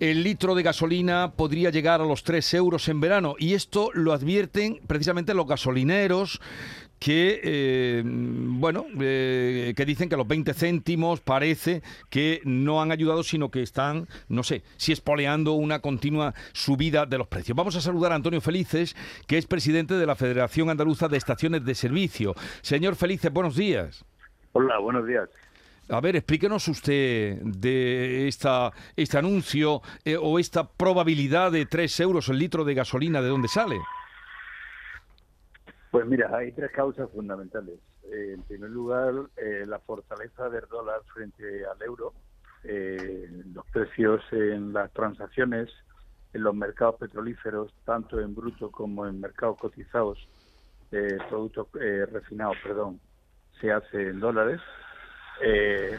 el litro de gasolina podría llegar a los 3 euros en verano y esto lo advierten precisamente los gasolineros que, eh, bueno, eh, que dicen que los 20 céntimos parece que no han ayudado, sino que están, no sé, si espoleando una continua subida de los precios. Vamos a saludar a Antonio Felices, que es presidente de la Federación Andaluza de Estaciones de Servicio. Señor Felices, buenos días. Hola, buenos días. A ver, explíquenos usted de esta, este anuncio eh, o esta probabilidad de 3 euros el litro de gasolina, ¿de dónde sale? Pues mira, hay tres causas fundamentales. Eh, en primer lugar, eh, la fortaleza del dólar frente al euro, los precios en las transacciones en los mercados petrolíferos, tanto en bruto como en mercados cotizados, productos refinados, perdón, se hace en dólares.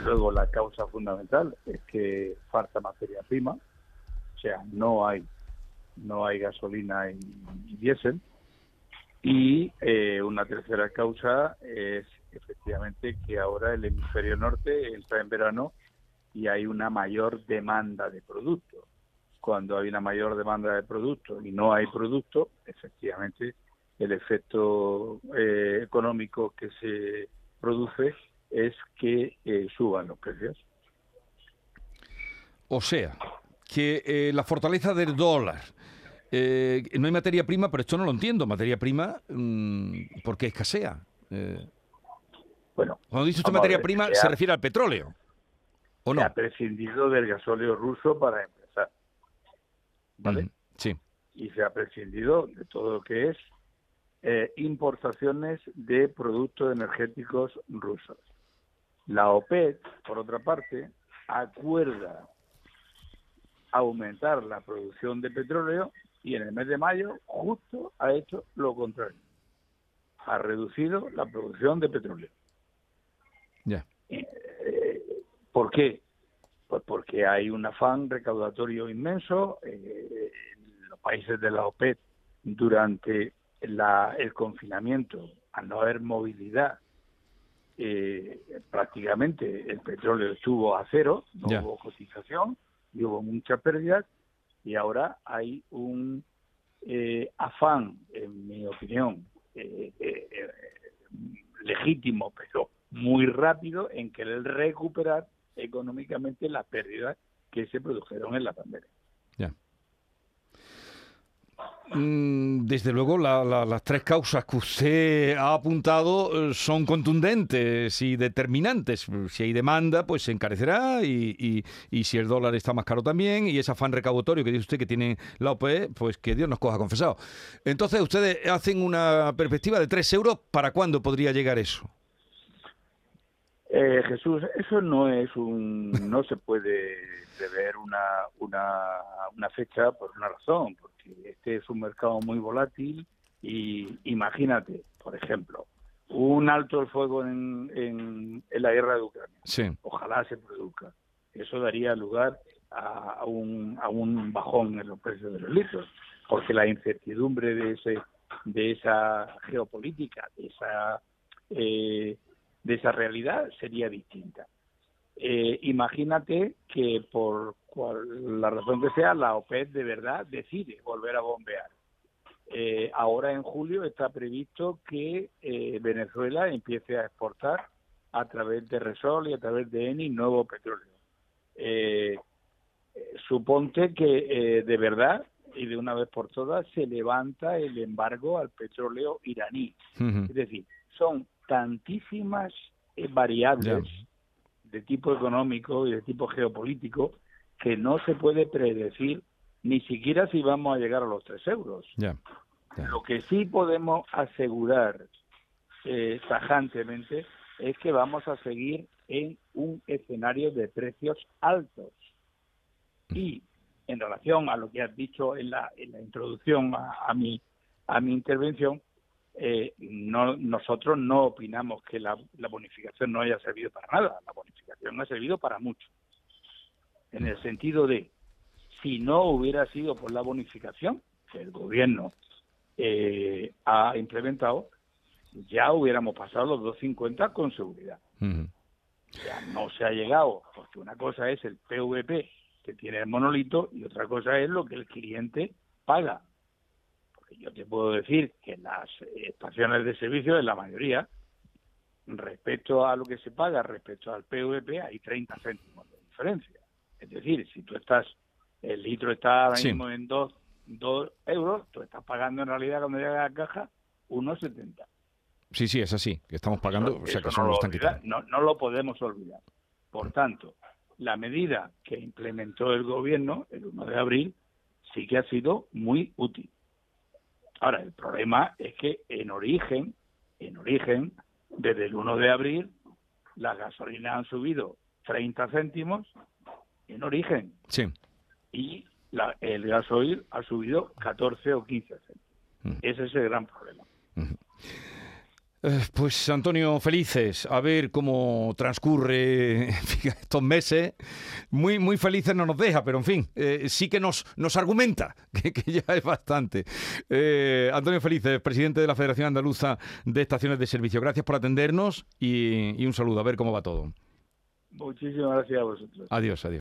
Luego, la causa fundamental es que falta materia prima, o sea, no hay no hay gasolina y diésel y eh, una tercera causa es efectivamente que ahora el hemisferio norte entra en verano y hay una mayor demanda de producto. Cuando hay una mayor demanda de producto y no hay producto, efectivamente el efecto eh, económico que se produce es que eh, suban los precios. O sea, que la fortaleza del dólar, eh, no hay materia prima, pero esto no lo entiendo. Materia prima, mm, ¿por qué escasea? Eh, bueno, cuando dice usted materia prima, se, refiere al petróleo. ¿O no? Se ha prescindido del gasóleo ruso para empezar. ¿Vale? sí. Y se ha prescindido de todo lo que es eh, importaciones de productos energéticos rusos. La OPEC, por otra parte, acuerda aumentar la producción de petróleo y en el mes de mayo justo ha hecho lo contrario. Ha reducido la producción de petróleo. Ya. Eh, ¿Por qué? Pues porque hay un afán recaudatorio inmenso. Eh, en los países de la OPEP durante el confinamiento, al no haber movilidad, eh, prácticamente el petróleo estuvo a cero, no hubo cotización y hubo muchas pérdidas y ahora hay un eh, afán, en mi opinión, eh, eh, legítimo, pero muy rápido en querer recuperar económicamente las pérdidas que se produjeron en la pandemia. Mm, desde luego, las tres causas que usted ha apuntado eh, son contundentes y determinantes. Si hay demanda, pues se encarecerá y, si el dólar está más caro también y ese afán recaudatorio que dice usted que tiene la OPE, pues que Dios nos coja confesado. Entonces, ustedes hacen una perspectiva de tres euros. ¿Para cuándo podría llegar eso? Eh, Jesús, eso no es un, no se puede prever una, una, una fecha por una razón, este es un mercado muy volátil y imagínate, por ejemplo, un alto el fuego en, en, la guerra de Ucrania. Ojalá se produzca. Eso daría lugar a, un, a un bajón en los precios de los litros, porque la incertidumbre de ese de esa geopolítica, de esa eh, de esa realidad sería distinta. Eh, imagínate que por la razón que sea, la OPEP de verdad decide volver a bombear. Eh, ahora en julio está previsto que eh, Venezuela empiece a exportar a través de Resol y a través de ENI nuevo petróleo. suponte que de verdad y de una vez por todas se levanta el embargo al petróleo iraní. Es decir, son tantísimas variables de tipo económico y de tipo geopolítico que no se puede predecir ni siquiera si vamos a llegar a los tres euros. Lo que sí podemos asegurar eh, tajantemente es que vamos a seguir en un escenario de precios altos. Y en relación a lo que has dicho en la, en la introducción a, a, mi, a mi intervención, eh, no, nosotros no opinamos que la, bonificación no haya servido para nada. La bonificación ha servido para mucho. En el sentido de, si no hubiera sido por la bonificación que el gobierno eh, ha implementado, ya hubiéramos pasado los 2.50 con seguridad. Ya no se ha llegado, porque una cosa es el PVP, que tiene el monolito y otra cosa es lo que el cliente paga. Porque yo te puedo decir que en las estaciones de servicio, en la mayoría, respecto a lo que se paga, respecto al PVP, hay 30 céntimos de diferencia. Es decir, si tú estás, el litro está ahora mismo en 2 euros, tú estás pagando en realidad cuando llega a la caja 1,70. Sí, sí, es así, que estamos pagando, o sea que no, lo no, no lo podemos olvidar. Por tanto, la medida que implementó el gobierno el 1 de abril sí que ha sido muy útil. Ahora, el problema es que en origen, en origen, desde el 1 de abril, las gasolinas han subido 30 céntimos en origen. Sí. Y la, el gasoil ha subido 14 o 15 céntimos. Mm. Ese es el gran problema. Eh, pues Antonio, felices, a ver cómo transcurre estos meses. Muy, muy felices no nos deja, pero en fin, eh, sí que nos, nos argumenta, que, ya es bastante. Eh, Antonio Felices, presidente de la Federación Andaluza de Estaciones de Servicio, gracias por atendernos y, y un saludo, a ver cómo va todo. Muchísimas gracias a vosotros. Adiós, adiós.